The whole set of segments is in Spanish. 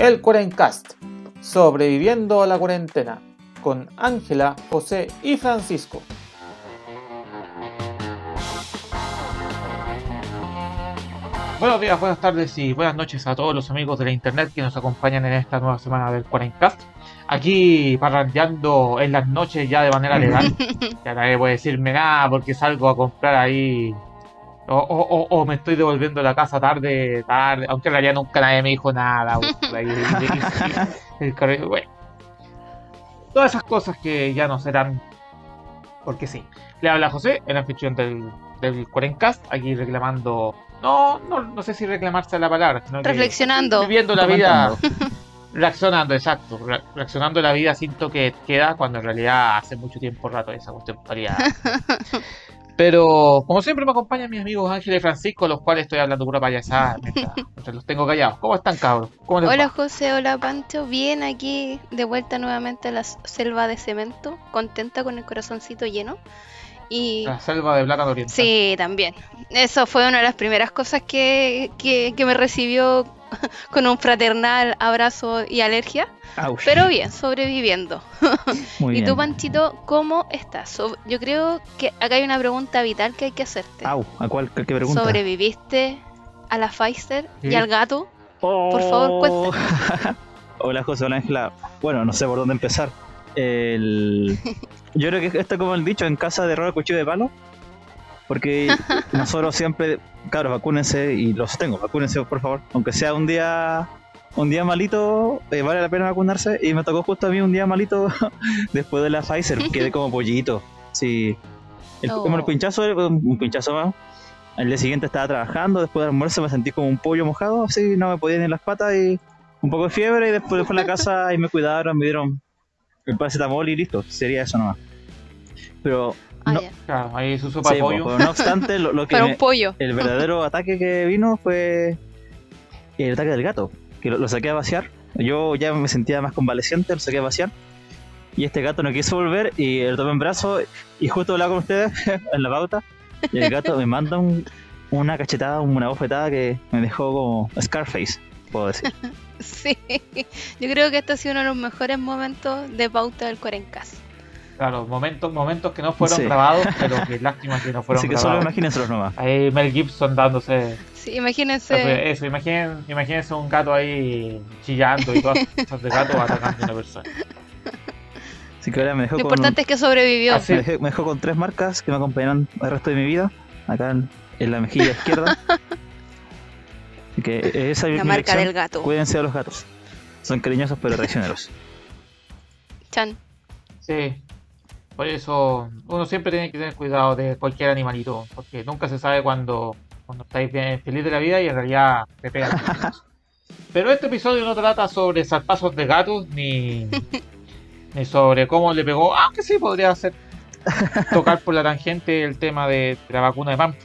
El Cuarencast, sobreviviendo a la cuarentena, con Ángela, José y Francisco. Buenos días, buenas tardes y buenas noches a todos los amigos de la internet que nos acompañan en esta nueva semana del Cuarencast. Aquí parrandeando en las noches ya de manera legal. ya nadie puede decirme nada porque salgo a comprar ahí o, o, o, me estoy devolviendo a la casa tarde, tarde, aunque en realidad nunca nadie me dijo nada. bueno. Todas esas cosas que ya no serán porque sí. Le habla José, el anfitrión del, del Cuarencast, aquí reclamando. No, no, no sé si reclamarse la palabra, sino reflexionando. viviendo la vida. reaccionando, exacto. reaccionando la vida sin toque queda cuando en realidad hace mucho tiempo rato esa cuestión estaría Pero como siempre me acompañan mis amigos Ángel y Francisco, los cuales estoy hablando pura payasada mientras, los tengo callados. ¿Cómo están, cabros? hola José, hola Pancho. Bien aquí de vuelta nuevamente a la selva de cemento, contenta con el corazoncito lleno. Y... La selva de plata oriental. Sí, también. Eso fue una de las primeras cosas que, que, que me recibió con un fraternal abrazo y alergia. Pero bien, sobreviviendo. y tú, Panchito, ¿cómo estás? yo creo que acá hay una pregunta vital que hay que hacerte. ¿a cuál qué pregunta? ¿Sobreviviste a la Pfizer y al gato? Por favor, oh. cuéntanos. hola, José, hola, Ángela. Bueno, no sé por dónde empezar. El... Yo creo que esto como el dicho, en casa de roba cuchillo de palo. Porque nosotros siempre, claro, vacúnense y los tengo, vacúnense por favor. Aunque sea un día un día malito, eh, vale la pena vacunarse. Y me tocó justo a mí un día malito después de la Pfizer. Quedé como pollito. Sí. El, Como el oh. pinchazo, un pinchazo más. El día siguiente estaba trabajando, después del almuerzo me sentí como un pollo mojado, así, no me podía ni las patas y un poco de fiebre y después fui a la casa y me cuidaron, me dieron el paracetamol y listo, sería eso nomás. Pero Ah, no, claro, ahí su sopa de pollo. Pero no obstante, lo, que un pollo. el verdadero ataque que vino fue el ataque del gato, que lo, saqué a vaciar. Yo ya me sentía más convaleciente, lo saqué a vaciar. Y este gato no quiso volver y lo tomé en brazo y justo hablaba con ustedes en la pauta. Y el gato me manda una cachetada, una bofetada que me dejó como Scarface, puedo decir. sí, yo creo que este ha sido uno de los mejores momentos de pauta del Cuarencas. Claro, momentos, momentos que no fueron grabados, pero que lástima que no fueron Así que solo imagínense los nomás. Ahí Mel Gibson dándose. Sí, imagínense. Eso, imagínense, imagínense un gato ahí chillando y todas cosas de gato atacando a una persona. Así que ahora me dejó Lo importante es que sobrevivió. Me dejó, me dejó, con tres marcas que me acompañarán el resto de mi vida. Acá en, la mejilla izquierda. Así que esa es la marca del gato. Cuídense de los gatos. Son cariñosos pero traicioneros. Chan. Sí, por eso uno siempre tiene que tener cuidado de cualquier animalito, porque nunca se sabe cuando, cuando estáis bien feliz de la vida y en realidad te pegan. Pero este episodio no trata sobre zarpazos de gatos ni, ni sobre cómo le pegó, aunque sí podría ser tocar por la tangente el tema de, la vacuna de Pampa.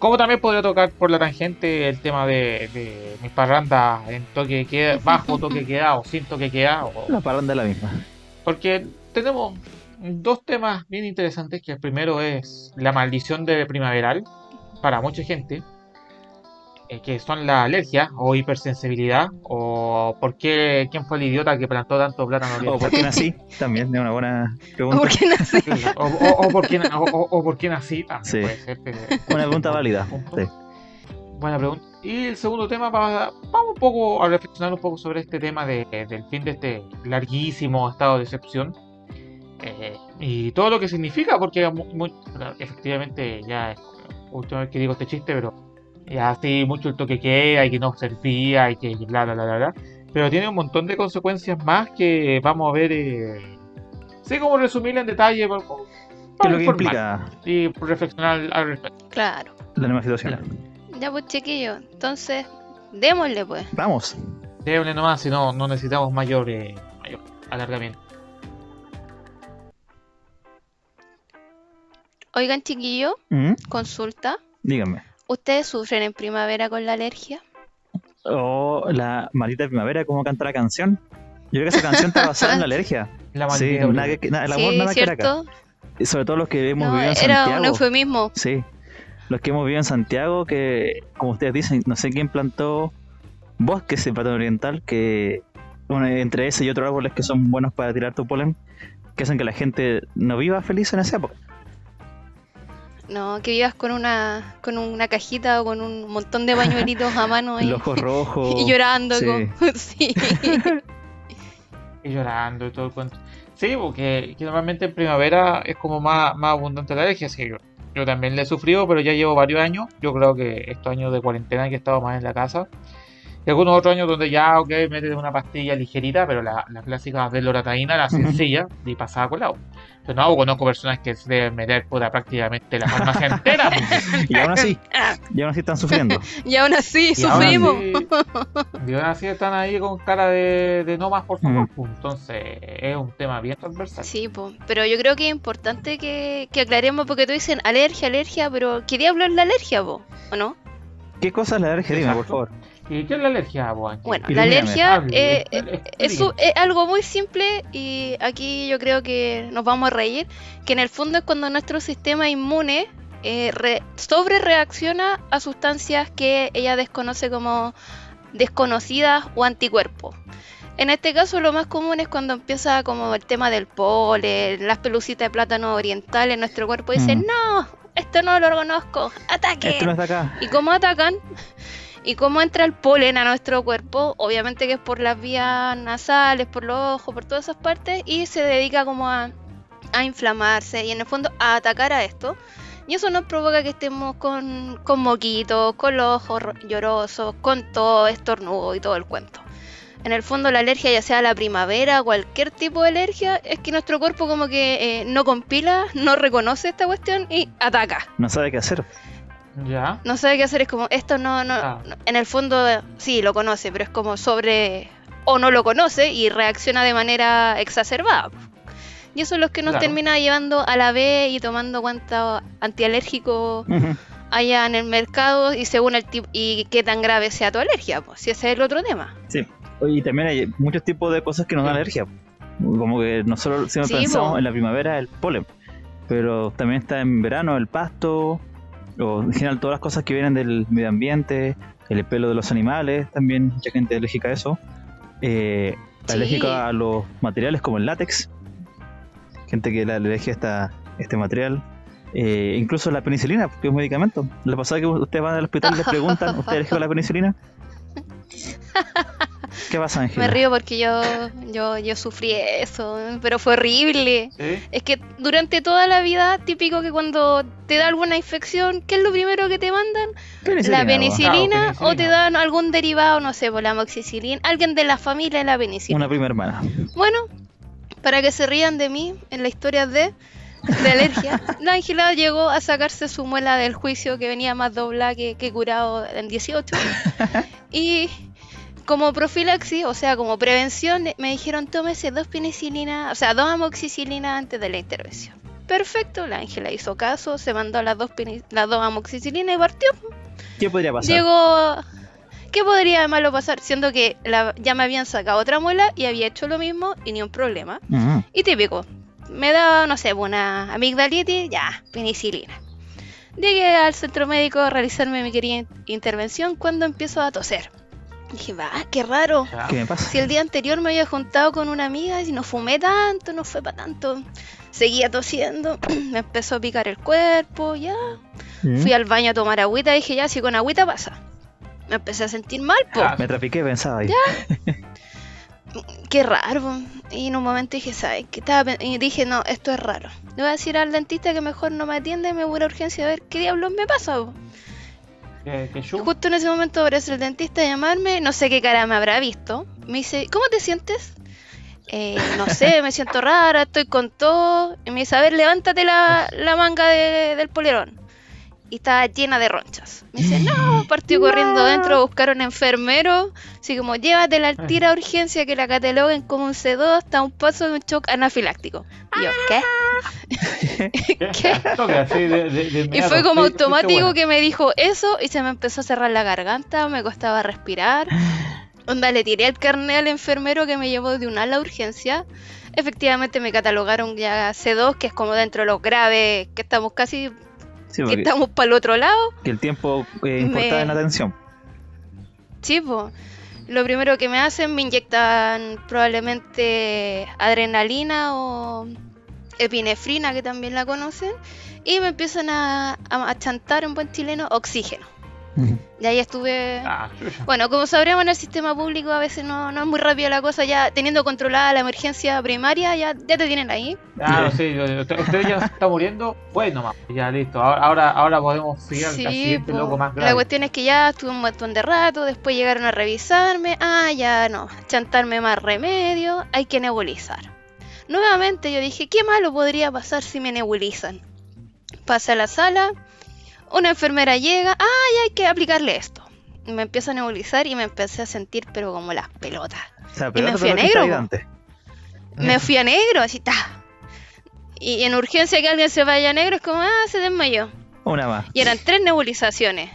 Como también podría tocar por la tangente el tema de, de mis parrandas en toque queda, bajo toque queda o sin toque queda. O... La parranda es la misma. Porque tenemos dos temas bien interesantes, que el primero es la maldición de primaveral para mucha gente, eh, que son la alergia o hipersensibilidad, o por qué, quién fue el idiota que plantó tanto plátano O por qué nací, también es una buena pregunta. ¿Por qué nací? O, o, por, qué, o, por qué nací, también puede ser. Una pregunta válida. Buena pregunta. Y el segundo tema, vamos un poco a reflexionar un poco sobre este tema de, del fin de este larguísimo estado de excepción eh, y todo lo que significa, porque efectivamente ya es última vez que digo este chiste, pero ya así mucho el toque que hay, que no servía, y que bla bla bla bla Pero tiene un montón de consecuencias más que vamos a ver. Eh, sé cómo resumirla en detalle, para, ¿Qué lo que implica? Y reflexionar al respecto. Claro. La nueva situación. Ya pues chiquillo, entonces démosle pues. Vamos. Démosle nomás, si no, no necesitamos mayor, eh, mayor alargamiento. Oigan, chiquillo, ¿Mm? consulta. Díganme. ¿Ustedes sufren en primavera con la alergia? Oh, la maldita primavera, ¿cómo canta la canción? Yo creo que esa canción está basada en la alergia. La sí, nada que, el amor sí, nada ¿cierto? Y sobre todo los que hemos vivido en Santiago. Era un eufemismo. Sí, los que hemos vivido en Santiago, que como ustedes dicen, no sé quién plantó bosques en Patón Oriental que entre ese y otros árboles que son buenos para tirar tu polen, que hacen que la gente no viva feliz en esa época. No, que vivas con una con una cajita o con un montón de bañuelitos a mano y, ojos rojos y llorando sí. y llorando y todo el cuento. Sí, porque normalmente en primavera es como más, más abundante la alergia, así yo, yo también le he sufrido, pero ya llevo varios años. Yo creo que estos años de cuarentena que he estado más en la casa, y algunos otros años donde ya, ok, metes una pastilla ligerita, pero la, la clásica de lorataína, la sencilla, y pasada agua. Pero no, conozco personas que se deben meter puta, prácticamente la farmacia entera. y aún así, y aún así están sufriendo. y aún así, sufrimos. y aún así están ahí con cara de, no más, por favor. Entonces, es un tema bien transversal. Sí, pues, pero yo creo que es importante que, que aclaremos, porque tú dicen alergia, alergia, pero ¿qué diablo es la alergia, vos? ¿O no? ¿Qué cosa es la alergia? Dime, por favor. ¿Y qué es la alergia, Bueno, la alergia eh, es, algo muy simple y aquí yo creo que nos vamos a reír, que en el fondo es cuando nuestro sistema inmune eh, sobre reacciona a sustancias que ella desconoce como desconocidas o anticuerpos. En este caso lo más común es cuando empieza como el tema del polen, las pelucitas de plátano oriental en nuestro cuerpo dice, mm. no, esto no lo conozco, ataque. Esto no está acá. Y como atacan, y cómo entra el polen a nuestro cuerpo, obviamente que es por las vías nasales, por los ojos, por todas esas partes, y se dedica como a, inflamarse y en el fondo a atacar a esto. Y eso nos provoca que estemos con, con moquitos, con los ojos llorosos, con todo estornudo y todo el cuento. En el fondo la alergia, ya sea la primavera, cualquier tipo de alergia, es que nuestro cuerpo como que eh, no compila, no reconoce esta cuestión y ataca. No sabe qué hacer. Ya. No sabe qué hacer, es como, esto no, no, ah. en el fondo sí lo conoce, pero es como sobre, o no lo conoce y reacciona de manera exacerbada. Y eso es lo que nos termina llevando a la B y tomando cuánto antialérgico haya en el mercado y según el tipo y qué tan grave sea tu alergia, pues si ese es el otro tema. Sí, y también hay muchos tipos de cosas que nos dan alergia. Como que nosotros siempre pensamos en la primavera el polen, pero también está en verano el pasto, o en general todas las cosas que vienen del medio ambiente, el pelo de los animales, también mucha gente alérgica a eso, eh, alérgica a los materiales como el látex, gente que le alergia a este material, eh, incluso la penicilina, que es un medicamento. La pasada que ustedes van al hospital y les preguntan, ¿usted alérgico a la penicilina? ¿Qué pasa, Ángela? Me río porque yo, yo, yo sufrí eso, pero fue horrible. Es que durante toda la vida, típico que cuando te da alguna infección, ¿qué es lo primero que te mandan? la penicilina, o te dan algún derivado, no sé, por la amoxicilina, alguien de la familia de la penicilina. Una primera hermana. Bueno, para que se rían de mí en la historia de de alergia, la Ángela llegó a sacarse su muela del juicio que venía más doblada que, que curado en 18. y como profilaxis, o sea, como prevención, me dijeron tómese dos penicilinas, o sea, dos amoxicilinas antes de la intervención. Perfecto, la Ángela hizo caso, se mandó las dos, las dos amoxicilinas y partió. ¿Qué podría pasar? Llegó... ¿Qué podría de malo pasar? Siendo que ya me habían sacado otra muela y había hecho lo mismo y ni un problema. Y típico, me da, no sé, una amigdalitis, ya, penicilina. Llegué al centro médico a realizarme mi querida intervención cuando empiezo a toser. Dije, va, qué raro. ¿Qué me pasa? Si el día anterior me había juntado con una amiga y no fumé tanto, no fue para tanto. Seguía tosiendo, me empezó a picar el cuerpo, ya. Mm. Fui al baño a tomar agüita y dije, ya, si con agüita pasa. Me empecé a sentir mal, po. Ah, me trapiqué, pensaba ahí. Ya. qué raro. Y en un momento dije, ¿sabes? qué estaba y dije, no, esto es raro. Le voy a decir al dentista que mejor no me atiende, me voy a urgencia a ver qué diablos me pasa. Justo en ese momento aparece el dentista a llamarme, no sé qué cara me habrá visto. Me dice, ¿cómo te sientes? Eh, no sé, me siento rara, estoy con todo. Y me dice, a ver, levántate la, manga del polerón y estaba llena de ronchas. Me dice, no, partió corriendo adentro a buscar un enfermero. Así como, llévatela al tira a urgencia que la cataloguen como un C2 hasta un paso de un shock anafiláctico. Y yo, ¿qué? ¿Qué? y fue como automático que me dijo eso y se me empezó a cerrar la garganta, me costaba respirar. Onda, le tiré el carnet al enfermero que me llevó de una ala urgencia. Efectivamente me catalogaron ya C2, que es como dentro de los graves, que estamos casi que estamos para el otro lado. Que el tiempo eh, importa en atención. Sí, lo primero que me hacen, me inyectan probablemente adrenalina o epinefrina, que también la conocen, y me empiezan a, a chantar en buen chileno oxígeno. Y ahí estuve. Ah, bueno, como sabremos en el sistema público a veces no, no es muy rápida la cosa, ya teniendo controlada la emergencia primaria, ya, ya te tienen ahí. Ah, sí, usted ya está muriendo, pues nomás, ya listo, ahora, ahora podemos seguir al siguiente loco más grave. La cuestión es que ya estuve un montón de rato, después llegaron a revisarme, ah, ya no, chantarme más remedio, hay que nebulizar. Nuevamente yo dije, ¿qué malo podría pasar si me nebulizan? Pasé a la sala, una enfermera llega, ¡ay, hay que aplicarle esto! Me empieza a nebulizar y me empecé a sentir, pero como las pelotas. y me fui a negro. Me fui a negro, así está. Y en urgencia que alguien se vaya a negro es como, ah, se desmayó. Una más. Y eran tres nebulizaciones.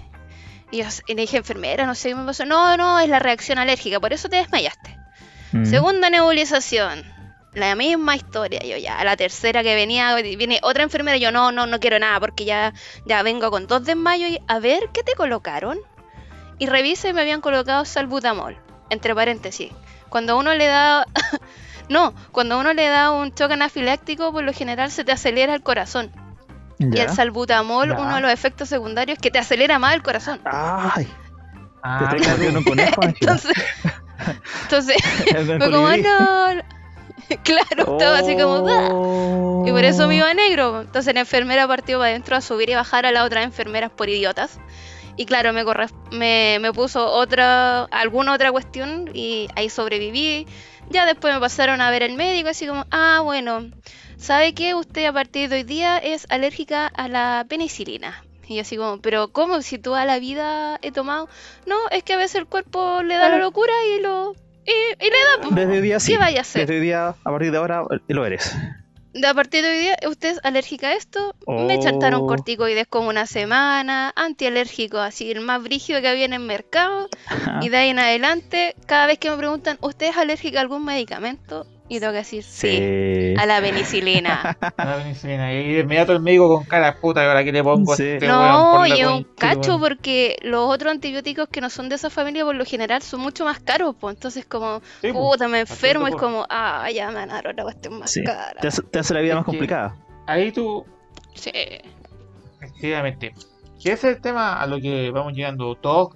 Y, le dije, enfermera, no sé qué me pasó. No, no, es la reacción alérgica, por eso te desmayaste. Mm. Segunda nebulización la misma historia. Yo ya, a la tercera que venía, viene otra enfermera, yo no, no, no quiero nada porque ya, ya vengo con dos desmayos y a ver, ¿qué te colocaron? Y revisa y me habían colocado salbutamol, entre paréntesis. Cuando uno le da... no, cuando uno le da un choque anafiláctico, por lo general se te acelera el corazón. Y el salbutamol, uno de los efectos secundarios es que te acelera más el corazón. Ay. Ah, ¿Te un conejo, entonces, entonces fue como, no, claro, estaba así como. Y por eso me iba negro. Entonces la enfermera partió para adentro a subir y bajar a las otras enfermeras por idiotas. Y claro, me, me, me puso otra, alguna otra cuestión y ahí sobreviví. Ya después me pasaron a ver el médico, así como, ah, bueno, ¿sabe que usted a partir de hoy día es alérgica a la penicilina? Y yo así como, pero ¿cómo? Si toda la vida he tomado... No, es que a veces el cuerpo le da la locura y lo, y, le da. Pues, desde hoy día sí. ¿Qué vaya a hacer? Desde hoy día, a partir de ahora, lo eres. A partir de hoy día, ¿usted es alérgica a esto? Me chantaron oh. corticoides como una semana, antialérgico, así el más brígido que había en el mercado. Y de ahí en adelante, cada vez que me preguntan, ¿usted es alérgica a algún medicamento? Y tengo que decir sí, a la penicilina. a la penicilina. Y de inmediato el médico con cara puta, ahora que le pongo este No, y un cacho porque los otros antibióticos que no son de esa familia por lo general son mucho más caros, pues entonces como, puta, me enfermo, es como, ah, ya me ganaron la cuestión más cara. Te hace, la vida más complicada. Ahí tú... Sí. Efectivamente. ¿Qué es el tema a lo que vamos llegando? Todos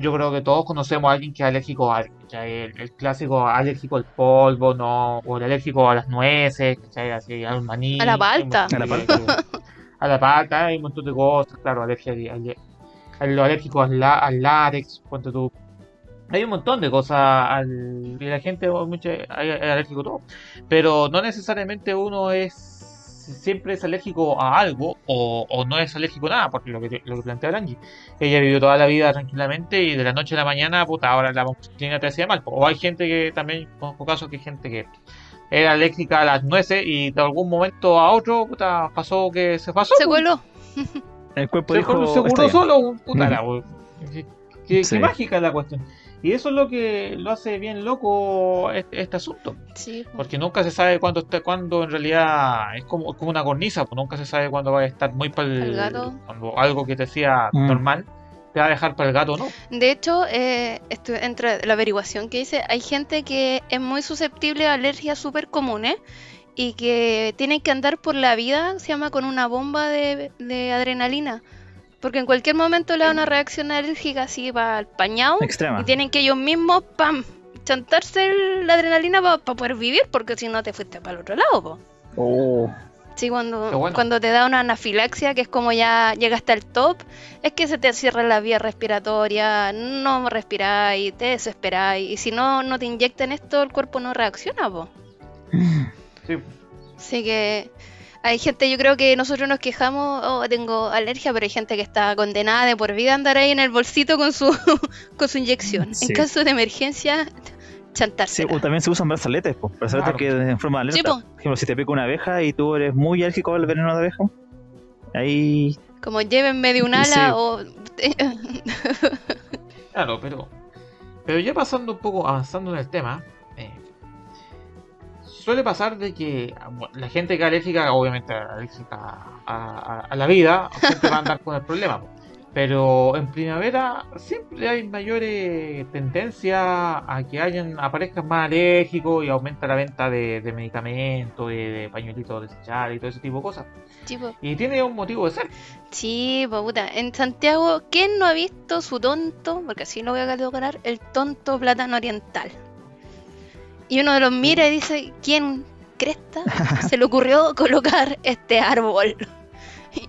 yo creo que todos conocemos a alguien que es alérgico a El, clásico alérgico al polvo, no, o el alérgico a las nueces, Así, al maní. A la palta. A la palta. a la palta, hay un montón de cosas, claro, alergia al, lo alérgico al, al látex, cuando tú hay un montón de cosas al, y la gente mucho, es alérgico a todo pero no necesariamente uno es siempre es alérgico a algo o, no es alérgico a nada, porque lo que, lo que plantea Angie, ella vivió toda la vida tranquilamente y de la noche a la mañana, puta, ahora la mochilina te hacía mal. O hay gente que también, conozco casos que hay gente que era alérgica a las nueces y de algún momento a otro, puta, pasó que se pasó. Se coló. El cuerpo se, dijo, se curó solo, puta, qué, mágica la cuestión. Y eso es lo que lo hace bien loco este, este asunto. Sí. Porque nunca se sabe cuándo está, cuándo en realidad es como, como una cornisa, pues nunca se sabe cuándo va a estar muy para el, cuando algo que te decía mm. normal te va a dejar para el gato, ¿no? De hecho, eh, entre la averiguación que hice, hay gente que es muy susceptible a alergias súper comunes y que tienen que andar por la vida, se llama con una bomba de, de adrenalina porque en cualquier momento le da una reacción alérgica así para el pañado. Y tienen que ellos mismos, pam, chantarse la adrenalina para poder vivir, porque si no te fuiste para el otro lado, Oh. Sí, cuando, cuando te da una anafilaxia, que es como ya llega hasta el top, es que se te cierra la vía respiratoria, no respiráis, te desesperáis, y si no, no te inyectan esto, el cuerpo no reacciona, po. Sí. Así que hay gente, yo creo que nosotros nos quejamos, oh, tengo alergia, pero hay gente que está condenada de por vida a andar ahí en el bolsito con su, con su inyección. En caso de emergencia, chantarse. Sí, o también se usan brazaletes, pues, brazaletes que en forma de alerta. Por ejemplo, si te pica una abeja y tú eres muy alérgico al veneno de abeja, ahí... Como llévenme de un ala o... claro, pero... Pero ya pasando un poco, avanzando en el tema, suele pasar de que la gente que es alérgica, obviamente alérgica a, la vida, siempre va a andar con el problema. Pero en primavera siempre hay mayores tendencias a que hayan aparezcan más alérgicos y aumenta la venta de, medicamentos, de, pañuelitos desechables y todo ese tipo de cosas. Y tiene un motivo de ser. Sí, puta. En Santiago, ¿quién no ha visto su tonto? Porque así lo voy a catalogar, el tonto plátano oriental. Y uno de los mira y dice, ¿quién cresta se le ocurrió colocar este árbol?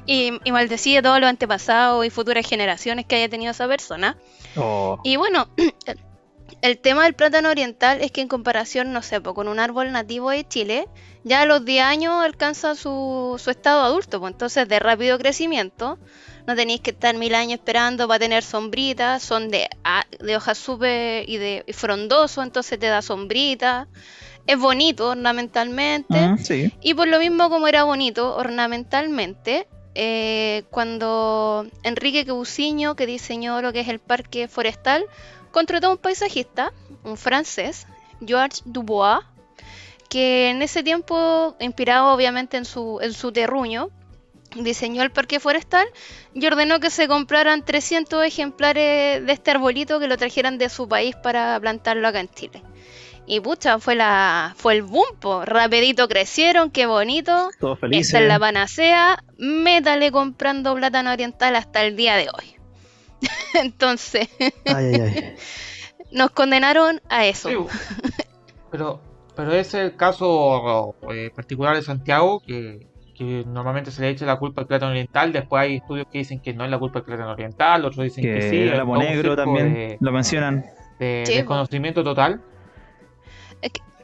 y, y maldecía todos los antepasados y futuras generaciones que haya tenido esa persona. Oh. Y bueno, el, tema del plátano oriental es que en comparación, no sé, con un árbol nativo de Chile, ya a los 10 años alcanza su, estado adulto, pues entonces de rápido crecimiento. No tenéis que estar mil años esperando para tener sombritas, son de, de hojas súper y de frondoso, entonces te da sombrita es bonito ornamentalmente. Ah, y por lo mismo como era bonito ornamentalmente, eh, cuando Enrique Quebuciño, que diseñó lo que es el parque forestal, contrató a un paisajista, un francés, Georges Dubois, que en ese tiempo, inspirado obviamente en su, en su terruño, diseñó el parque forestal y ordenó que se compraran 300 ejemplares de este arbolito que lo trajeran de su país para plantarlo acá en Chile. Y pucha, fue la fue el boom, rapidito crecieron, qué bonito. Todo feliz. Esta es la panacea, métale comprando plátano oriental hasta el día de hoy. Entonces, nos condenaron a eso. pero pero es el caso eh, particular de Santiago que, normalmente se le echa la culpa al plátano oriental, después hay estudios que dicen que no es la culpa del plátano oriental, otros dicen que, sí. El negro también lo mencionan. De, desconocimiento total.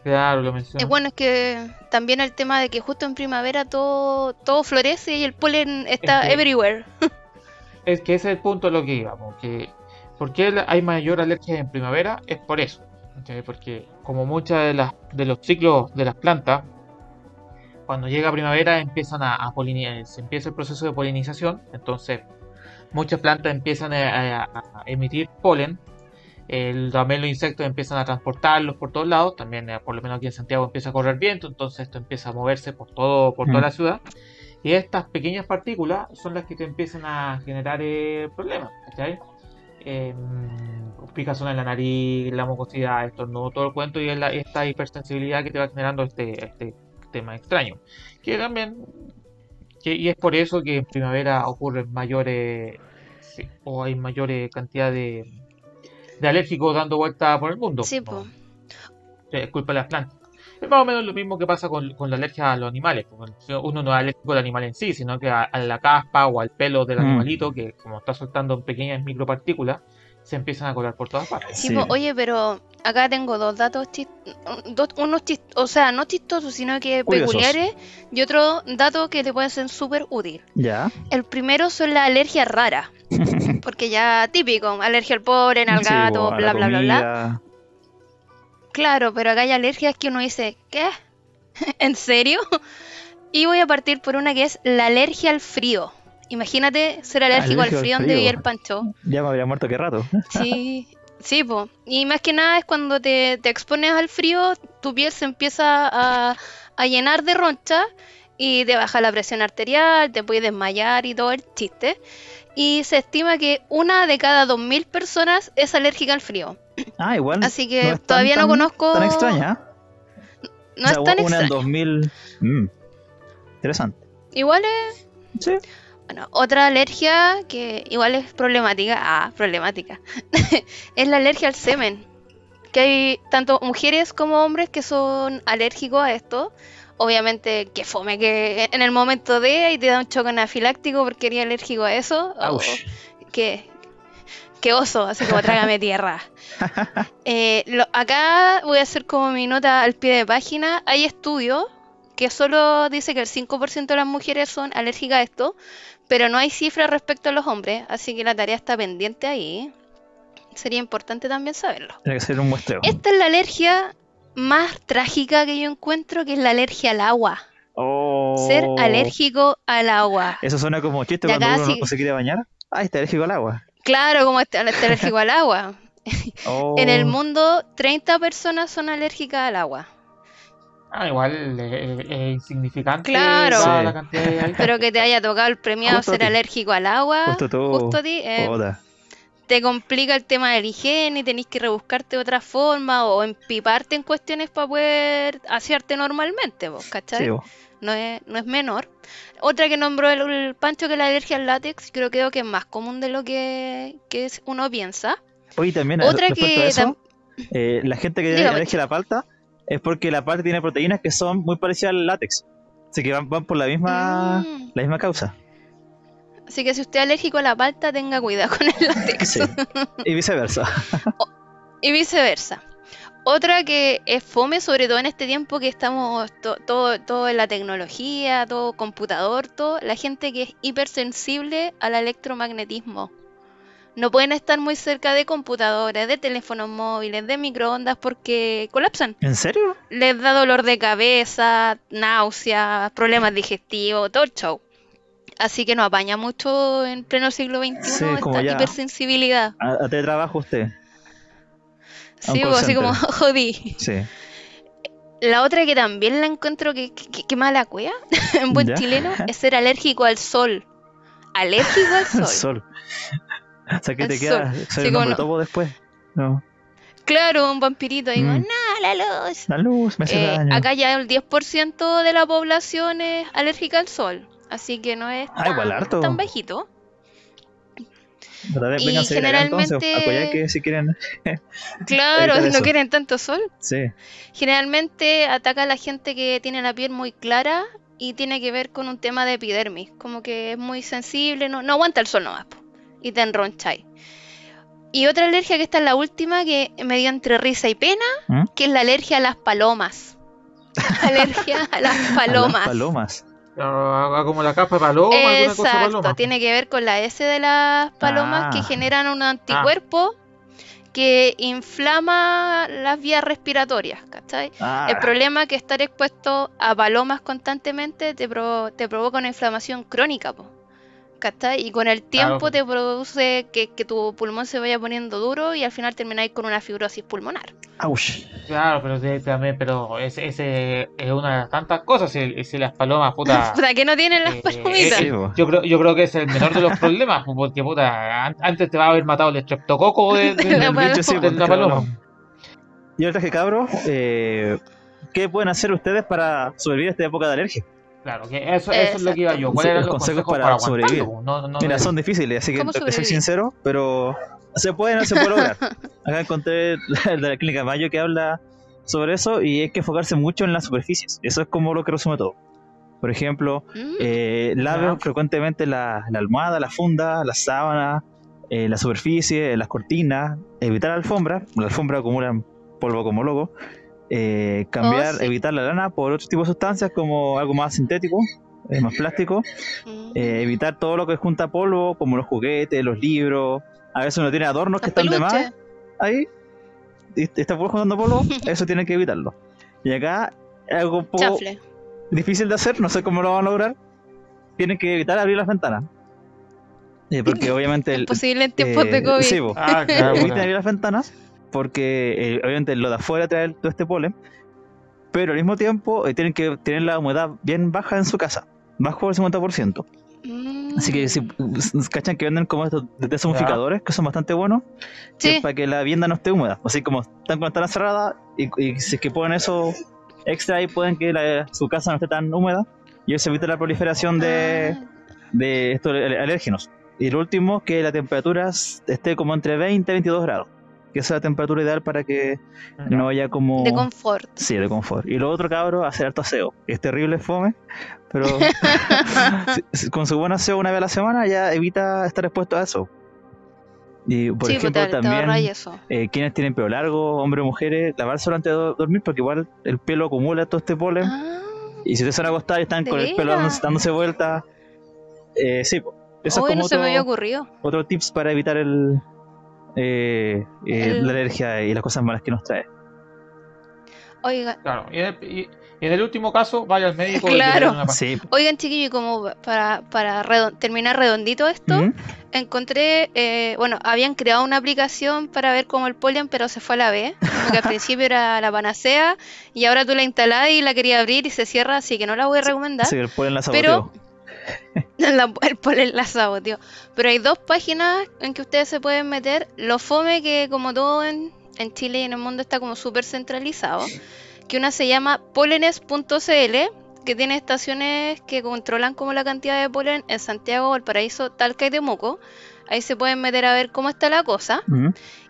Claro, lo menciono. bueno, es que también el tema de que justo en primavera todo, todo florece y el polen está everywhere. es que ese es el punto de lo que íbamos. Que, ¿Por qué hay mayor alergia en primavera? Es por eso. Porque como muchas de, las, de los ciclos de las plantas, cuando llega primavera empiezan a, a se empieza el proceso de polinización, entonces muchas plantas empiezan a emitir polen el, también los insectos empiezan a transportarlos por todos lados, también eh, por lo menos aquí en Santiago empieza a correr viento, entonces esto empieza a moverse por todo por toda mm. la ciudad. Y estas pequeñas partículas son las que te empiezan a generar eh, problemas, ¿cachai? Eh, picazón en la nariz, la mucosidad, esto no todo el cuento y es esta hipersensibilidad que te va generando este, este tema extraño. Que también, y es por eso que en primavera ocurren mayores, o hay mayor cantidad de de alérgicos dando vuelta por el mundo. Sí, pues. Es culpa de las plantas. Es más o menos lo mismo que pasa con, la alergia a los animales. Uno no es alérgico al animal en sí, sino que a, la caspa o al pelo del mm. animalito, que como está soltando pequeñas micropartículas, se empiezan a colar por todas partes. Sí, oye, pero acá tengo dos datos, dos, unos o sea, no chistosos, sino que peculiares, y otro dato que te puede ser súper útil. Ya. El primero son las alergias raras. Porque ya típico, alergia al polen, al gato, bla, bla, bla, bla. Claro, pero acá hay alergias que uno dice, ¿qué? ¿En serio? Y voy a partir por una que es la alergia al frío. Imagínate ser alérgico al frío, donde vivía el Pancho. Ya me habría muerto qué rato. Sí, sí, po. Y más que nada es cuando te, te expones al frío, tu piel se empieza a, a llenar de roncha y te baja la presión arterial, te puedes desmayar y todo el chiste y se estima que una de cada 2.000 personas es alérgica al frío. Ah, igual. Así que todavía no conozco. Tan extraña. No es tan extraña. Una en 2000. Mm, interesante. Igual es. Sí. Bueno, otra alergia que igual es problemática. Ah, problemática. es la alergia al semen. Que hay tanto mujeres como hombres que son alérgicos a esto obviamente que fome que en el momento de y te da un choque anafiláctico porque eres alérgico a eso. O, que, oso, así como trágame tierra. Eh, acá voy a hacer como mi nota al pie de página. Hay estudios que solo dice que el 5% de las mujeres son alérgicas a esto, pero no hay cifras respecto a los hombres, así que la tarea está pendiente ahí. Sería importante también saberlo. Tiene que ser un muestreo. Esta es la alergia más trágica que yo encuentro, que es la alergia al agua. Ser oh. alérgico al agua. Eso suena como chiste cuando uno no se quiere bañar. Ah, está alérgico al agua. Claro, como está, alérgico al agua. En el oh. mundo, 30 personas son alérgicas al agua. Ah, igual es insignificante claro. la cantidad de Pero que te haya tocado el premiado ser alérgico al agua. Justo, a ti. Eh, te complica el tema de la higiene y tenés que rebuscarte de otra forma o empiparte en cuestiones para poder hacerte normalmente, vos, ¿cachai? no, es, no es menor. Otra que nombró el, Pancho que la alergia al látex, creo, creo que es más común de lo que, que uno piensa. Oye, también, Otra que... Eh, la gente que tiene alergia a la palta es porque la palta tiene proteínas que son muy parecidas al látex. Así que van, por la misma, mm. la misma causa. Así que si usted es alérgico a la palta, tenga cuidado con el látex. Y viceversa. y viceversa. Otra que es fome, sobre todo en este tiempo que estamos todo, todo en la tecnología, todo computador, todo, la gente que es hipersensible al electromagnetismo. No pueden estar muy cerca de computadores, de teléfonos móviles, de microondas porque colapsan. ¿En serio? Les da dolor de cabeza, náuseas, problemas digestivos, todo el show. Así que no apaña mucho en pleno siglo XXI esta hipersensibilidad. A, te trabajo usted. Sí, pues, así como jodí. Sí. La otra que también la encuentro que, que, mala cuea, en buen chileno, es ser alérgico al sol. Alérgico al sol. sol. O sea, que te queda ser sí, topo después. No. Claro, un vampirito digo, mm. no, la luz. La luz, me hace eh, daño. Acá ya el 10% de la población es alérgica al sol. Así que no es ah, tan, bajito. y generalmente que si quieren claro no quieren tanto sol sí generalmente ataca a la gente que tiene la piel muy clara y tiene que ver con un tema de epidermis como que es muy sensible no, no aguanta el sol nomás y te enroncháis y otra alergia que está en la última que me dio entre risa y pena ¿Mm? que es la alergia a las palomas alergia a las palomas a las palomas como la capa de paloma, Exacto, tiene que ver con la S de las palomas que ah. generan un anticuerpo que inflama las vías respiratorias, ¿cachai? Ah. El problema es que estar expuesto a palomas constantemente te, te provoca una inflamación crónica, po. Y con el tiempo te produce que, tu pulmón se vaya poniendo duro y al final termináis con una fibrosis pulmonar. Claro, pero también, pero ese, es una de tantas cosas. Si, si las palomas, puta. puta, que no tienen las eh, palomitas. Eh, yo, creo, yo creo que es el menor de los problemas, porque puta, antes te va a haber matado el estreptococo de, la, paloma. Y ahora que cabros, eh, ¿qué pueden hacer ustedes para sobrevivir a esta época de alergia? Claro, que eso, eso es lo que iba yo. ¿Cuáles eran los consejos, para, sobrevivir? Mira, son difíciles, así que soy sincero, pero se pueden, se puede lograr. Acá encontré el de la clínica Mayo que habla sobre eso y hay que enfocarse mucho en las superficies. Eso es como lo que resume todo. Por ejemplo, mm. eh, lave frecuentemente la, almohada, la funda, la sábana, eh, la superficie, las cortinas, evitar la alfombra. La alfombra acumula polvo como logo eh, cambiar, oh, evitar la lana por otro tipo de sustancias como algo más sintético, eh, más plástico, mm. eh, evitar todo lo que junta polvo, como los juguetes, los libros, a veces uno tiene adornos que están de más, ahí, y está juntando polvo, eso tiene que evitarlo. Y acá, algo un poco difícil de hacer, no sé cómo lo van a lograr, tienen que evitar abrir las ventanas. porque obviamente... es posible en tiempos de COVID. Sí, ah, abrir las ventanas porque eh, obviamente lo de afuera trae todo este polen, pero al mismo tiempo eh, tienen que tener la humedad bien baja en su casa, bajo el 50%. Así que si cachan que venden como estos desumificadores que son bastante buenos, para que la vivienda no esté húmeda. Así como están con ventana cerrada y, si es que ponen eso extra ahí pueden que su casa no esté tan húmeda y eso evita la proliferación de, ah. de estos alérgenos. Y el último, que la temperatura esté como entre 20 y 22 grados que esa es la temperatura ideal para que no haya como... De confort. Sí, de confort. Y lo otro, cabro, hacer harto aseo. Es terrible fome, pero con su buen aseo una vez a la semana ya evita estar expuesto a eso. Y por pues, ejemplo, también eh, quienes tienen pelo largo, hombres o mujeres, lavarse antes de dormir porque igual el pelo acumula todo este polen. Ah, y si te van a acostar y están con el pelo dándose, vuelta, eh, sí, eso es como no se me había ocurrido. otro tips para evitar el, eh, eh, la alergia y las cosas malas que nos trae. Oiga. Claro, y, en el último caso, vaya al médico. Claro. Oigan, chiquillos, como para, para terminar redondito esto, encontré, eh, bueno, habían creado una aplicación para ver cómo el polen, pero se fue a la B, porque al principio era la panacea, y ahora tú la instalás y la quería abrir y se cierra, así que no la voy a recomendar. Sí, el polen la saboteó. Pero, el polen la saboteó. Pero hay dos páginas en que ustedes se pueden meter. Lo fome que como todo en, en Chile y en el mundo está como súper centralizado que una se llama polenes.cl, que tiene estaciones que controlan como la cantidad de polen en Santiago, Valparaíso, Talca y Temuco. Ahí se pueden meter a ver cómo está la cosa.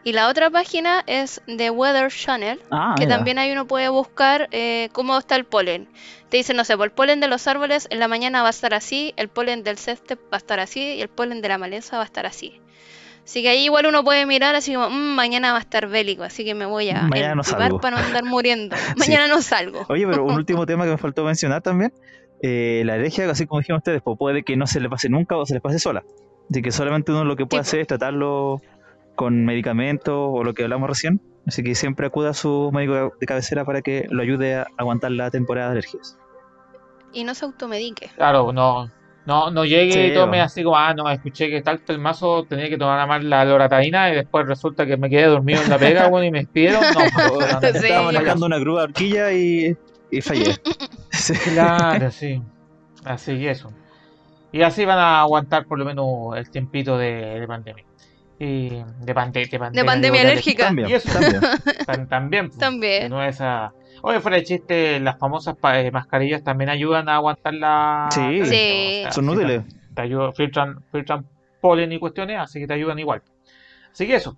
Y la otra página es The Weather Channel, ah, que también ahí uno puede buscar eh, cómo está el polen. Te dice, no sé, pues el polen de los árboles en la mañana va a estar así, el polen del césped va a estar así y el polen de la maleza va a estar así. Así que ahí igual uno puede mirar así como, mm, mañana va a estar bélico, así que me voy a mañana para no andar muriendo. Mañana no salgo. Oye, pero un último tema que me faltó mencionar también, eh, la alergia, así como dijeron ustedes, pues puede que no se le pase nunca o se le pase sola. Así que solamente uno lo que puede hacer es tratarlo con medicamentos o lo que hablamos recién. Así que siempre acuda a su médico de cabecera para que lo ayude a aguantar la temporada de alergias. Y no se automedique. Claro, no, no, no llegue y tome así como, ah, no, escuché que tal el mazo tenía que tomar más la loratadina y después resulta que me quedé dormido en la pega, bueno, y me despidieron. No, pero, no, estaba manejando una grúa horquilla y, y fallé. Claro, sí. Así que eso. Y así van a aguantar por lo menos el tiempito de, pandemia. Y de, de, pandemia. De pandemia alérgica. También, y eso también. también. Pues, también. No es a Oye, fuera de chiste, las famosas eh, mascarillas también ayudan a aguantar la. Sí, sí. son útiles. Te, ayudan, filtran, filtran polen y cuestiones, así que te ayudan igual. Así que eso.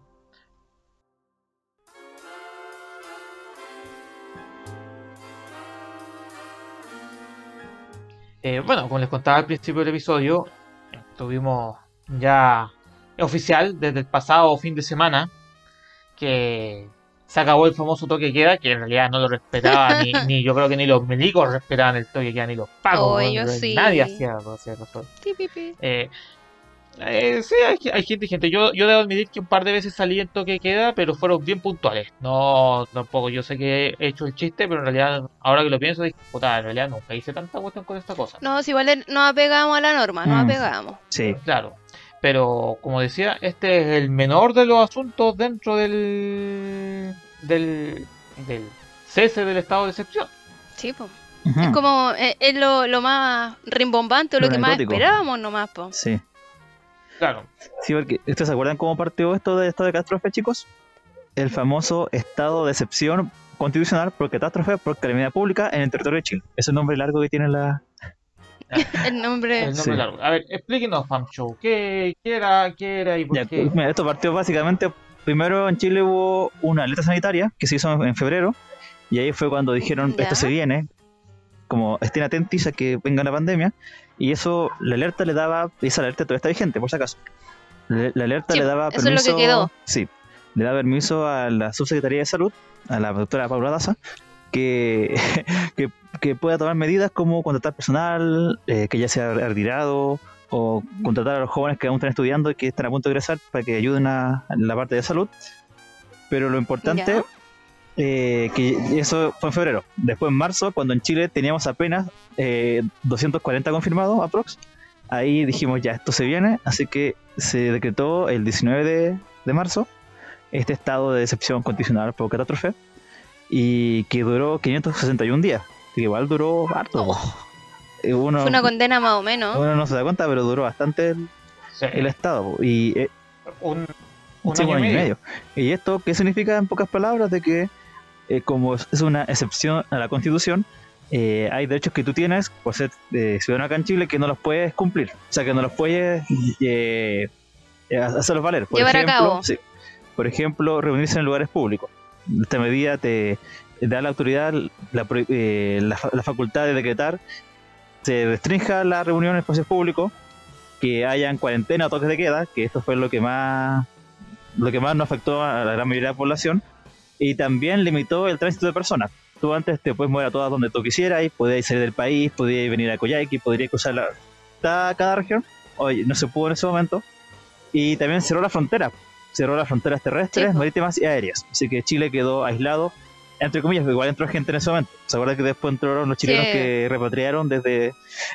Eh, bueno, como les contaba al principio del episodio, tuvimos ya oficial desde el pasado fin de semana que se acabó el famoso toque queda, que en realidad no lo respetaba ni, yo creo que ni los milicos respetaban el toque queda, ni los pagos. Nadie hacía, hacía eso. Eh, eh, sí, hay, hay, gente y gente. Yo, yo debo admitir que un par de veces salí en toque queda, pero fueron bien puntuales. No, tampoco. Yo sé que he hecho el chiste, pero en realidad, ahora que lo pienso, dije, puta, en realidad nunca hice tanta cuestión con esta cosa. No, si igual nos apegamos a la norma, nos mm. apegamos. Sí. Claro. Pero, como decía, este es el menor de los asuntos dentro del, del, del cese del estado de excepción. Sí, pues. Es como, eh, es, lo, lo, más rimbombante, lo, lo que más esperábamos nomás, pues. Sí. Claro. Sí, porque, ¿ustedes se acuerdan cómo partió esto de esto de catástrofe, chicos? El famoso estado de excepción constitucional por catástrofe por calamidad pública en el territorio de Chile. Es el nombre largo que tiene la, el nombre. El nombre largo. A ver, explíquenos, Famcho, ¿qué, ¿qué, era, qué era y por qué? Mira, esto partió básicamente. Primero en Chile hubo una alerta sanitaria que se hizo en febrero, y ahí fue cuando dijeron: Esto se viene, como estén atentos a que venga la pandemia, y eso, la alerta le daba, esa alerta todavía está vigente, por si acaso. La, alerta le daba permiso. Eso es lo que quedó. Sí, le da permiso a la subsecretaría de salud, a la doctora Paula Daza, que, que que pueda tomar medidas como contratar personal eh, que ya se ha retirado o contratar a los jóvenes que aún están estudiando y que están a punto de egresar para que ayuden a, la parte de salud. Pero lo importante, eh, que eso fue en febrero. Después en marzo, cuando en Chile teníamos apenas 240 eh, confirmados, aprox, ahí dijimos ya, esto se viene, así que se decretó el 19 de, de marzo este estado de decepción condicional por catástrofe y que duró 561 días igual duró harto. Oh. Eh, Fue una condena más o menos. Uno no se da cuenta, pero duró bastante el, Estado. Y eh, un, año, y medio. y esto qué significa en pocas palabras? De que eh, como es una excepción a la Constitución, hay derechos que tú tienes por ser ciudadano acá en Chile que no los puedes cumplir. O sea, que no los puedes hacerlos valer. Por Llevar ejemplo, a cabo. por ejemplo, reunirse en lugares públicos. Esta medida te da la autoridad eh, la, la, facultad de decretar se restrinja la reunión en espacios públicos, que hayan cuarentena o toques de queda, que esto fue lo que más lo que más nos afectó a la gran mayoría de la población, y también limitó el tránsito de personas. Tú antes te puedes mover a todas donde tú quisieras, y podías salir del país, podías venir a Coyhaique, podrías cruzar la, cada, región. Oye, no se pudo en ese momento. Y también cerró la frontera, cerró las fronteras terrestres, marítimas y aéreas. Así que Chile quedó aislado entre comillas, igual entró gente en ese momento. ¿Se acuerdan que después entraron los chilenos que repatriaron desde el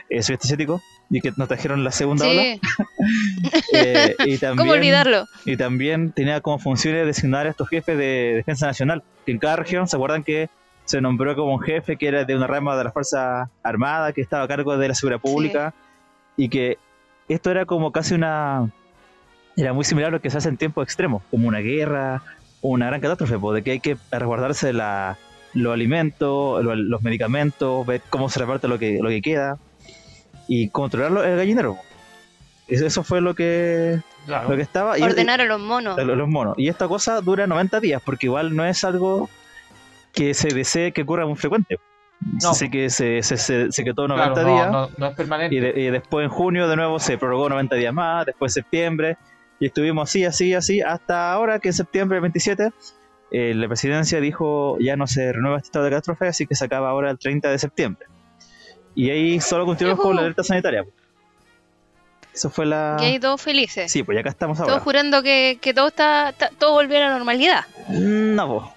eh, sudeste asiático y que nos trajeron la segunda ola? eh, y también, ¿Cómo olvidarlo? Y también tenía como funciones designar a estos jefes de defensa nacional, que en cada región, ¿se acuerdan que se nombró como un jefe que era de una rama de la Fuerza Armada, que estaba a cargo de la seguridad pública, y que esto era como casi una... Era muy similar a lo que se hace en tiempos extremos, como una guerra, una gran catástrofe, de que hay que resguardarse la, los alimentos, los medicamentos, ver cómo se reparte lo que, lo que queda y controlar el gallinero. Eso fue lo que, lo que estaba. Ordenar a los monos. los monos. Y esta cosa dura 90 días, porque igual no es algo que se desee que ocurra muy frecuente. No. Sé que se, se, se, quedó 90 días. No, es permanente. Y, y, después en junio de nuevo se prorrogó 90 días más, después septiembre, y estuvimos así, así, así, hasta ahora que en septiembre 27 eh, la presidencia dijo ya no se renueva este estado de catástrofe, así que se acaba ahora el 30 de septiembre. Y ahí solo continuamos con la alerta sanitaria. Eso fue la. Y ahí todos felices. Sí, pues ya acá estamos ahora. Todos jurando que, que todo está, todo volvió a la normalidad. No, vos.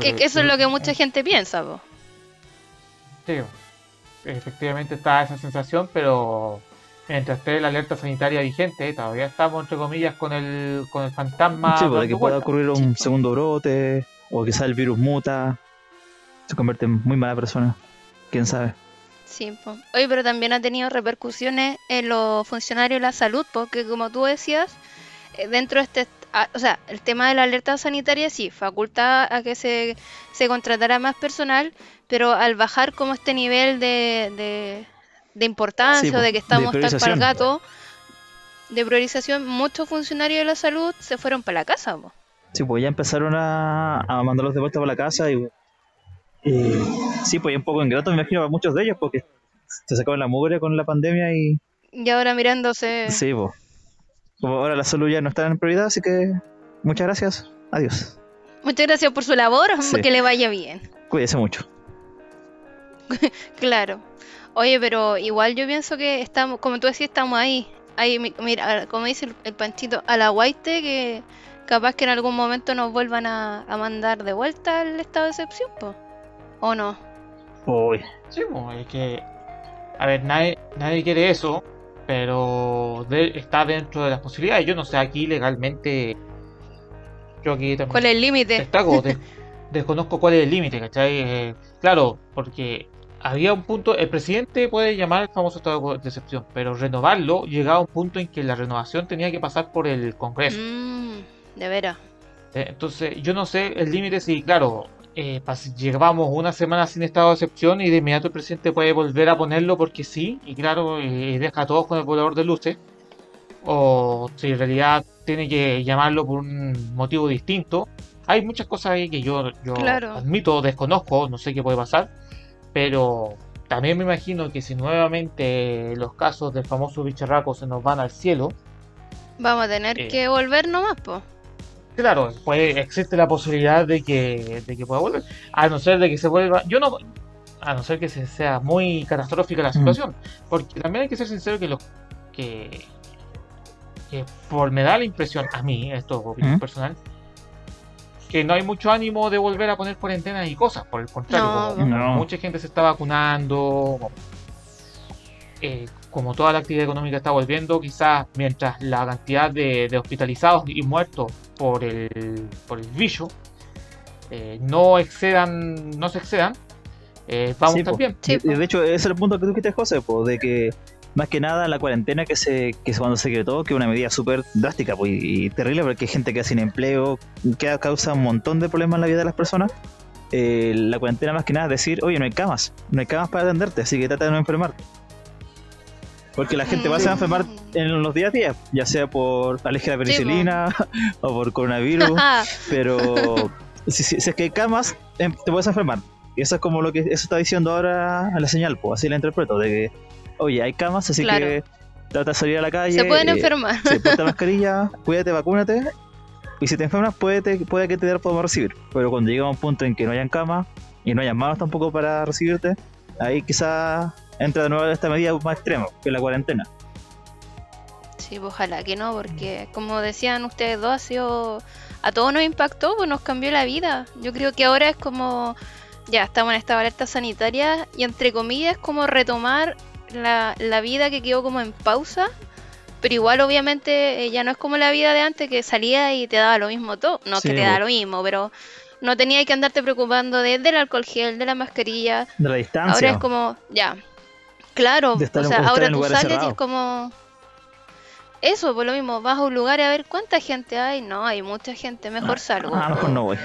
que, eso es lo que mucha gente piensa, vos. Sí, efectivamente está esa sensación, pero mientras esté la alerta sanitaria vigente, todavía estamos entre comillas con el, con el fantasma. Sí, para pues, que pueda ocurrir un segundo brote, o quizá el virus muta, se convierte en muy mala persona, quién sabe. Sí, pues. Oye, pero también ha tenido repercusiones en los funcionarios de la salud, porque como tú decías, eh, dentro de este, ah, o sea, el tema de la alerta sanitaria sí, faculta a que se, se contratara más personal, pero al bajar como este nivel de de importancia o de que estamos tan para el gato, de priorización, muchos funcionarios de la salud se fueron para la casa. Sí, pues ya empezaron a, a mandarlos de vuelta para la casa y, sí, pues ya un poco ingrato me imagino a muchos de ellos porque se sacaban la mugre con la pandemia y... Y ahora mirándose... Sí, pues. Como ahora la salud ya no está en prioridad, así que muchas gracias. Adiós. Muchas gracias por su labor, que le vaya bien. Cuídese mucho. claro. Oye, pero igual yo pienso que estamos, como tú decías, estamos ahí. ahí mira, como dice el, panchito, a la guaite que capaz que en algún momento nos vuelvan a, mandar de vuelta al estado de excepción, ¿o no? Uy. Sí, pues, es que, a ver, nadie, nadie quiere eso, pero está dentro de las posibilidades. Yo no sé aquí legalmente. Yo aquí también. ¿Cuál es el límite? desconozco cuál es el límite, ¿cachai? Eh, claro, porque había un punto, el presidente puede llamar el famoso estado de excepción, pero renovarlo llegaba a un punto en que la renovación tenía que pasar por el Congreso. Mm, de veras. Eh, entonces, yo no sé el límite si, claro, eh, llevamos una semana sin estado de excepción y de inmediato el presidente puede volver a ponerlo porque sí, y claro, eh, deja a todos con el volador de luces, o si en realidad tiene que llamarlo por un motivo distinto. Hay muchas cosas ahí que yo, yo admito, desconozco, no sé qué puede pasar pero también me imagino que si nuevamente los casos del famoso bicharraco se nos van al cielo. Vamos a tener eh, que volver nomás, pues. Claro, pues existe la posibilidad de que, de que pueda volver. A no ser de que se vuelva. Yo no. A no ser que sea muy catastrófica la situación. Porque también hay que ser sincero que los. Que, que por me da la impresión, a mí, esto es personal, que no hay mucho ánimo de volver a poner cuarentenas y cosas, por el contrario, mucha gente se está vacunando, eh, como toda la actividad económica está volviendo, quizás mientras la cantidad de, hospitalizados y muertos por el, por el bicho eh, no excedan, no se excedan, eh, vamos también. de hecho, ese es el punto que tú quieres, José, de que más que nada la cuarentena que se que cuando se creó que es una medida súper drástica pues, y, terrible porque hay gente que queda sin empleo, que causa un montón de problemas en la vida de las personas. Eh, la cuarentena más que nada es decir, oye, no hay camas, no hay camas para atenderte, así que trata de no enfermarte. Porque la gente va a enfermar en los días a días, ya sea por alergia a la penicilina o por coronavirus, pero si, es que hay camas, em, te puedes enfermar. Y eso es como lo que eso está diciendo ahora la señal, pues así la interpreto, de que oye, hay camas, así que trata de salir a la calle. Se pueden enfermar. Se ponte mascarilla, cuídate, vacúnate. Y si te enfermas, puede, puede que te podamos recibir. Pero cuando llega un punto en que no hayan camas y no hayan manos tampoco para recibirte, ahí quizás entra de nuevo esta medida más extrema, que es la cuarentena. Sí, pues, ojalá que no, porque como decían ustedes dos, ha sido, a todos nos impactó, pues nos cambió la vida. Yo creo que ahora es como, ya estamos en esta alerta sanitaria y entre comillas como retomar la, la vida que quedó como en pausa. Pero igual obviamente eh, ya no es como la vida de antes que salía y te daba lo mismo todo. No que te da lo mismo, pero no tenía que andarte preocupando de, del alcohol gel, de la mascarilla. De la distancia. Ahora es como, ya. Claro, o sea, ahora tú sales y es como... Eso, por lo mismo, vas a un lugar a ver cuánta gente hay. No, hay mucha gente, mejor ah, salgo. Ah, mejor no voy.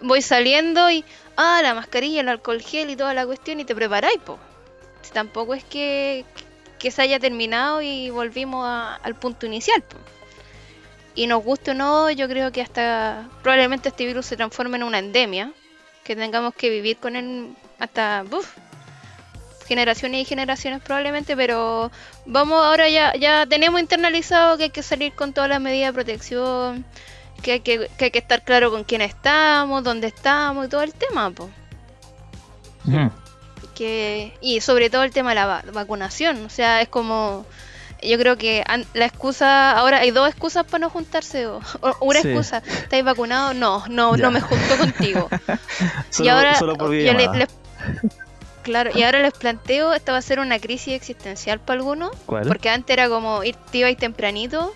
voy. saliendo y, ah, la mascarilla, el alcohol gel y toda la cuestión y te preparáis, po. Tampoco es que, que se haya terminado y volvimos al punto inicial. Y nos guste o no, yo creo que hasta probablemente este virus se transforme en una endemia, que tengamos que vivir con él hasta generaciones y generaciones probablemente, pero vamos ahora ya ya tenemos internalizado que hay que salir con todas las medidas de protección, que hay que, que, hay que estar claro con quién estamos, dónde estamos y todo el tema. Que, y sobre todo el tema de la vacunación, o sea, es como yo creo que la excusa, ahora hay dos excusas para no juntarse. O, una excusa, ¿estáis vacunados? No, no, no me junto contigo. y ahora claro, y ahora les planteo, esta va a ser una crisis existencial para algunos. Porque antes era como ir, te ibais tempranito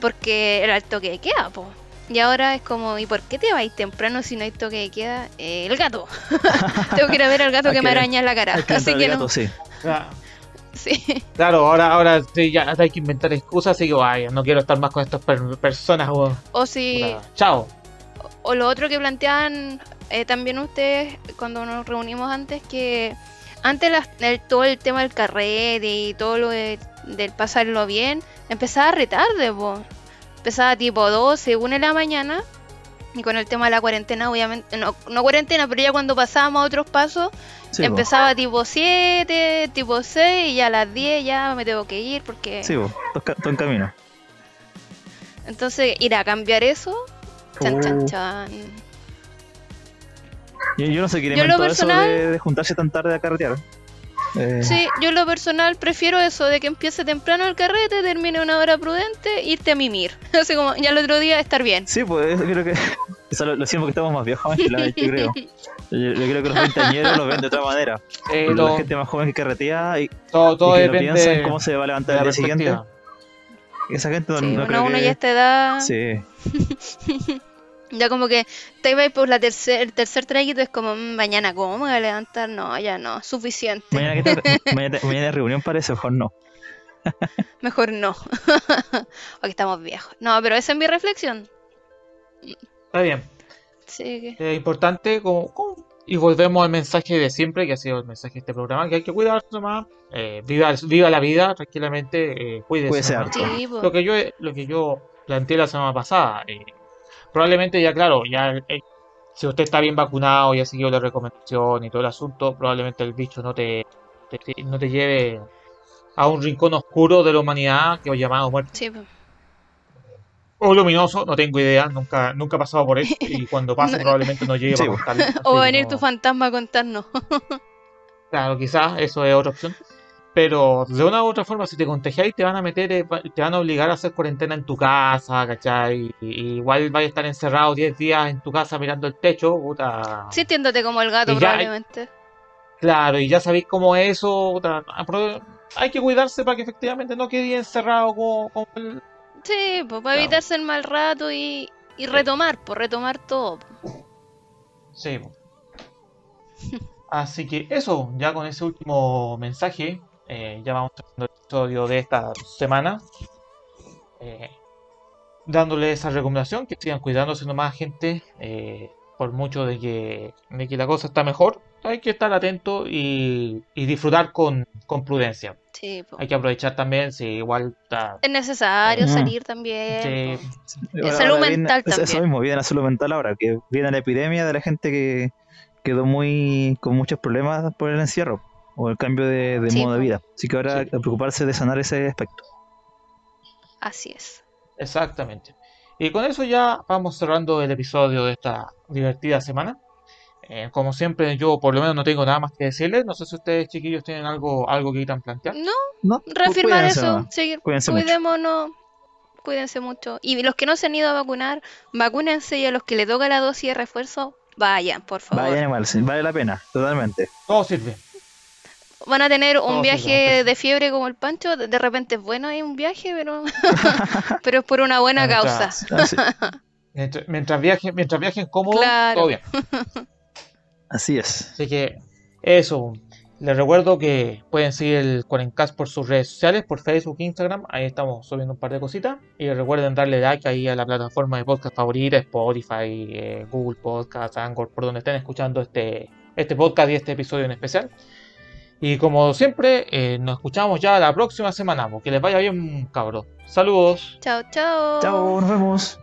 porque era el toque de queda, po. Y ahora es como, ¿y por qué te vais temprano si no hay toque de queda? Eh, el gato. Tengo que ir a ver al gato que, me araña en la cara. Así que no. Sí. Claro, ahora, ahora sí, ya hay que inventar excusas, así que vaya, no quiero estar más con estas personas. O, si. Chao. O, lo otro que plantean eh, también ustedes cuando nos reunimos antes, que antes todo el tema del carrete y todo lo del pasarlo bien, empezaba retarde, po. Empezaba tipo 12, 1 de la mañana. Y con el tema de la cuarentena, obviamente, no, no cuarentena, pero ya cuando pasábamos a otros pasos, Empezaba tipo 7, tipo 6 y ya a las 10 ya me tengo que ir porque... Sí, vos, todo en camino. Entonces, ir a cambiar eso, chan, chan, uh. chan. Yo, yo no sé, quién inventó personal, eso de, juntarse tan tarde a carretear. Eh... Sí, yo en lo personal prefiero eso, de que empiece temprano el carrete, termine una hora prudente, irte a mimir. Así como ya el otro día estar bien. Sí, pues creo que eso lo, decimos que estamos más viejos, yo creo. Yo, creo que los veinteañeros lo ven de otra manera. Eh, La gente más joven que carretea y, todo, todo y que depende no piensa en cómo se va a levantar el día siguiente. Esa gente no, sí, no creo uno ya esta edad. Sí. Ya como que te vais por la tercer, el tercer traguito es como mm, mañana cómo me voy a levantar, no, ya no, suficiente. Mañana, que mañana, mañana reunión parece, mejor no. mejor no. Porque estamos viejos. No, pero esa es mi reflexión. Está bien. Sí. Es importante como, y volvemos al mensaje de siempre, que ha sido el mensaje de este programa, que hay que cuidarse más, eh, viva, viva la vida tranquilamente, eh, cuídese. lo que yo lo que yo planteé la semana pasada, eh, probablemente ya claro, ya eh, si usted está bien vacunado y ha seguido la recomendación y todo el asunto, probablemente el bicho no te, no te lleve a un rincón oscuro de la humanidad que os llamado muerte. Sí, o luminoso, no tengo idea, nunca, nunca he pasado por eso y cuando pase probablemente no llegue a contarlo. O va a venir tu fantasma a contarnos. claro, quizás eso es otra opción. Pero de una u otra forma, si te contagiáis, te van a meter, eh, te van a obligar a hacer cuarentena en tu casa, ¿cachai? Y, igual vais a estar encerrado 10 días en tu casa mirando el techo, puta. Sí, tiéndote como el gato, probablemente. claro, y ya sabéis cómo es eso, hay que cuidarse para que efectivamente no quede encerrado como el Sí, pues para evitarse el mal rato y, y retomar, pues retomar todo. Sí. Así que eso, ya con ese último mensaje, eh, ya vamos terminando el episodio de esta semana. Eh, dándole esa recomendación, que sigan cuidándose nomás gente, eh, por mucho de que, de que la cosa está mejor, hay que estar atento y, disfrutar con, prudencia. Sí, Hay que aprovechar también, si igual está... Es necesario salir también. Sí. salud mental también. Eso mismo, viene la salud mental ahora, que viene la epidemia de la gente que quedó muy con muchos problemas por el encierro o el cambio de, modo de vida. Así que ahora que preocuparse de sanar ese aspecto. Así es. Exactamente. Y con eso ya vamos cerrando el episodio de esta divertida semana. Eh, como siempre, yo por lo menos no tengo nada más que decirles. No sé si ustedes, chiquillos, tienen algo algo que quieran plantear. No, no reafirmar eso. Seguir, cuidémonos. cuídense mucho. Y los que no se han ido a vacunar, vacúnense y a los que le toca la dosis de refuerzo, vayan, por favor. Vayan vale la pena, totalmente. Todo sirve. Van a tener un viaje de fiebre como el Pancho, de repente es bueno hay un viaje, pero pero es por una buena causa. mientras, viajen, mientras viajen cómodo, todo bien. Así es. Así que eso, les recuerdo que pueden seguir el Cuarencast por sus redes sociales, por Facebook, Instagram. Ahí estamos subiendo un par de cositas. Y recuerden darle like ahí a la plataforma de podcast favorita, Spotify, eh, Google Podcast, Anchor, por donde estén escuchando este, este podcast y este episodio en especial. Y como siempre, eh, nos escuchamos ya la próxima semana. Que les vaya bien, cabros. Saludos. Chao, chao. Chao, nos vemos.